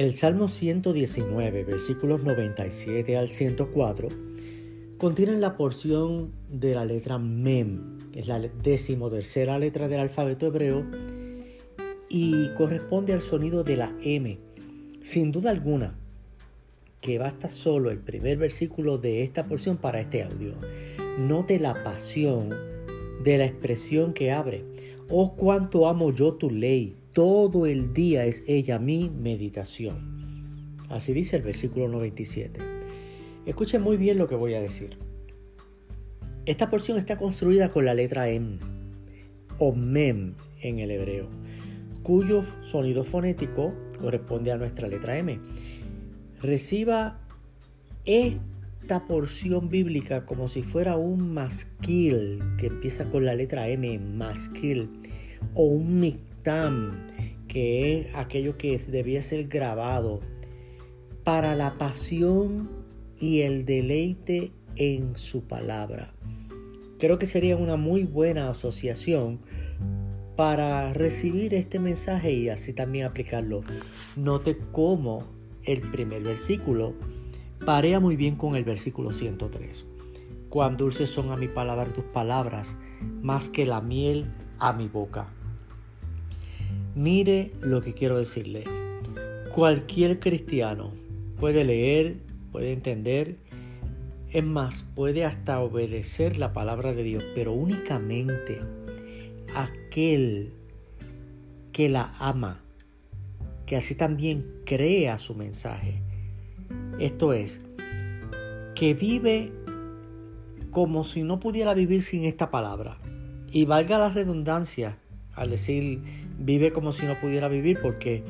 El Salmo 119, versículos 97 al 104, contienen la porción de la letra Mem, que es la decimotercera letra del alfabeto hebreo, y corresponde al sonido de la M. Sin duda alguna, que basta solo el primer versículo de esta porción para este audio. Note la pasión de la expresión que abre. Oh, cuánto amo yo tu ley todo el día es ella mi meditación. Así dice el versículo 97. Escuchen muy bien lo que voy a decir. Esta porción está construida con la letra M o Mem en el hebreo, cuyo sonido fonético corresponde a nuestra letra M. Reciba esta porción bíblica como si fuera un masquil que empieza con la letra M, masquil, o un que es aquello que debía ser grabado para la pasión y el deleite en su palabra. Creo que sería una muy buena asociación para recibir este mensaje y así también aplicarlo. Note cómo el primer versículo parea muy bien con el versículo 103. Cuán dulces son a mi palabra tus palabras, más que la miel a mi boca. Mire lo que quiero decirle. Cualquier cristiano puede leer, puede entender, es más, puede hasta obedecer la palabra de Dios, pero únicamente aquel que la ama, que así también crea su mensaje. Esto es, que vive como si no pudiera vivir sin esta palabra. Y valga la redundancia al decir vive como si no pudiera vivir, porque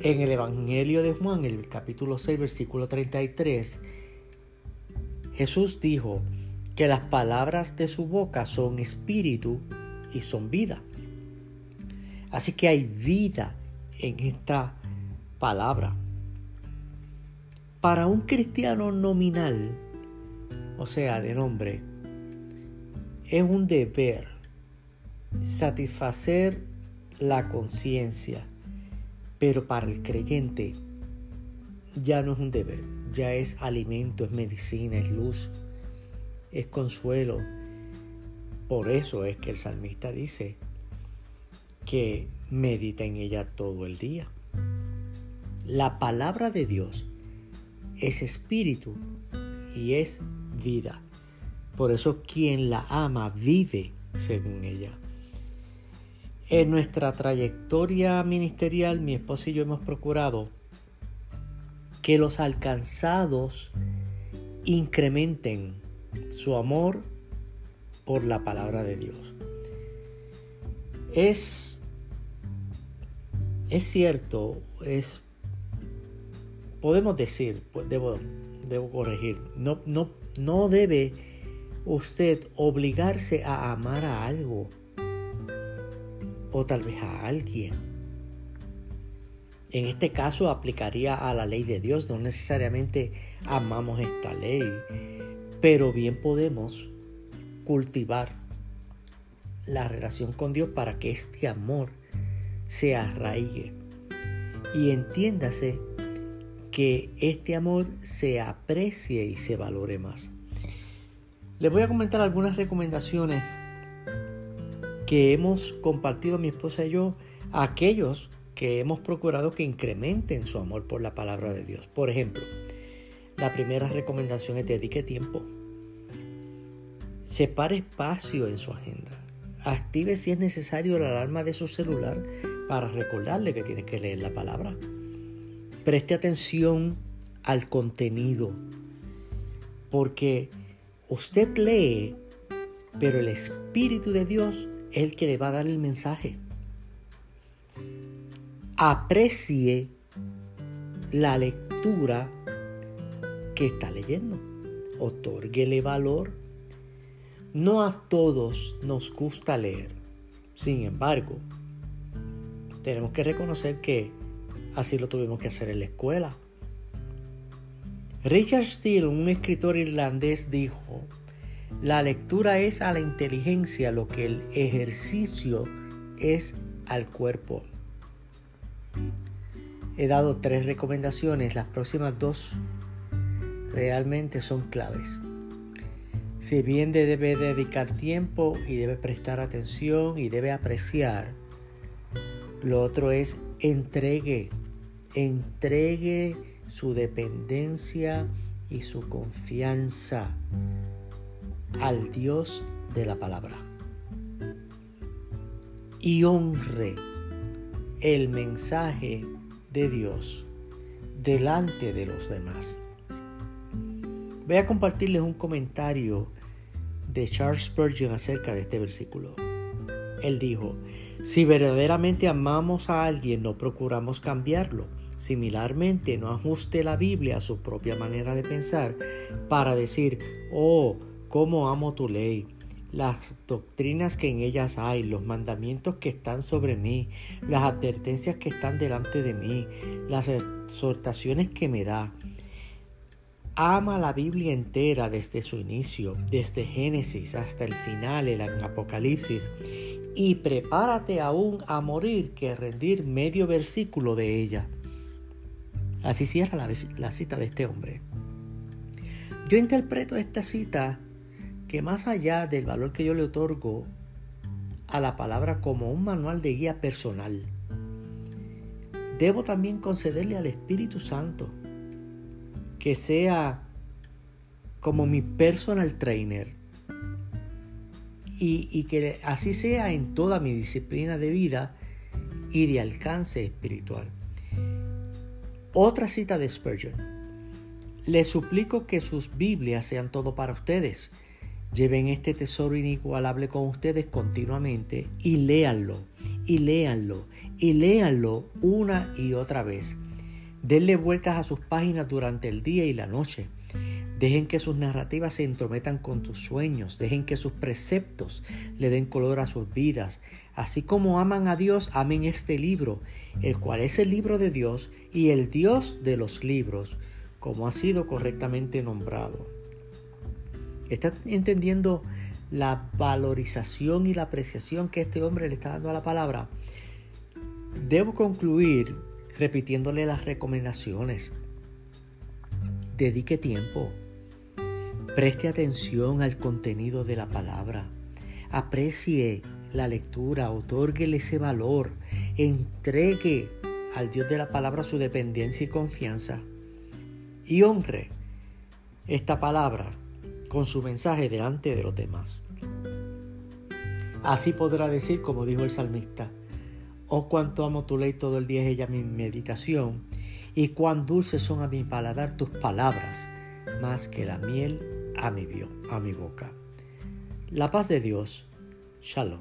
en el Evangelio de Juan, el capítulo 6, versículo 33, Jesús dijo que las palabras de su boca son espíritu y son vida. Así que hay vida en esta palabra. Para un cristiano nominal, o sea, de nombre, es un deber satisfacer la conciencia. Pero para el creyente ya no es un deber, ya es alimento, es medicina, es luz, es consuelo. Por eso es que el salmista dice que medita en ella todo el día. La palabra de Dios es espíritu y es vida. Por eso quien la ama vive según ella. En nuestra trayectoria ministerial, mi esposa y yo hemos procurado que los alcanzados incrementen su amor por la palabra de Dios. Es, es cierto, es, podemos decir, pues debo, debo corregir, no, no, no debe usted obligarse a amar a algo o tal vez a alguien. En este caso aplicaría a la ley de Dios, no necesariamente amamos esta ley, pero bien podemos cultivar la relación con Dios para que este amor se arraigue. Y entiéndase que este amor se aprecie y se valore más. Les voy a comentar algunas recomendaciones que hemos compartido mi esposa y yo a aquellos que hemos procurado que incrementen su amor por la palabra de Dios. Por ejemplo, la primera recomendación es dedique tiempo. Separe espacio en su agenda. Active si es necesario la alarma de su celular para recordarle que tiene que leer la palabra. Preste atención al contenido. Porque usted lee, pero el Espíritu de Dios el que le va a dar el mensaje. Aprecie la lectura que está leyendo. Otórguele valor. No a todos nos gusta leer. Sin embargo, tenemos que reconocer que así lo tuvimos que hacer en la escuela. Richard Steele, un escritor irlandés, dijo, la lectura es a la inteligencia lo que el ejercicio es al cuerpo. he dado tres recomendaciones, las próximas dos realmente son claves. Si bien debe dedicar tiempo y debe prestar atención y debe apreciar, lo otro es entregue, entregue su dependencia y su confianza al Dios de la palabra. Y honre el mensaje de Dios delante de los demás. Voy a compartirles un comentario de Charles Spurgeon acerca de este versículo. Él dijo, si verdaderamente amamos a alguien no procuramos cambiarlo. Similarmente, no ajuste la Biblia a su propia manera de pensar para decir, oh, cómo amo tu ley, las doctrinas que en ellas hay, los mandamientos que están sobre mí, las advertencias que están delante de mí, las exhortaciones que me da. Ama la Biblia entera desde su inicio, desde Génesis hasta el final, el Apocalipsis, y prepárate aún a morir que rendir medio versículo de ella. Así cierra la, la cita de este hombre. Yo interpreto esta cita que más allá del valor que yo le otorgo a la palabra como un manual de guía personal, debo también concederle al Espíritu Santo que sea como mi personal trainer y, y, que así sea en toda mi disciplina de vida y de alcance espiritual. Otra cita de Spurgeon. Les suplico que sus Biblias sean todo para ustedes Lleven este tesoro inigualable con ustedes continuamente y léanlo, y léanlo, y léanlo una y otra vez. Denle vueltas a sus páginas durante el día y la noche. Dejen que sus narrativas se entrometan con tus sueños. Dejen que sus preceptos le den color a sus vidas. Así como aman a Dios, amen este libro, el cual es el libro de Dios y el Dios de los libros, como ha sido correctamente nombrado. ¿Está entendiendo la valorización y la apreciación que este hombre le está dando a la palabra? Debo concluir repitiéndole las recomendaciones. Dedique tiempo. Preste atención al contenido de la palabra. Aprecie la lectura, otórguele ese valor. Entregue al Dios de la palabra su dependencia y confianza. Y honre esta palabra con su mensaje delante de los demás. Así podrá decir, como dijo el salmista, oh cuánto amo tu ley todo el día es ella mi meditación, y cuán dulces son a mi paladar tus palabras, más que la miel a mi, a mi boca. La paz de Dios, shalom.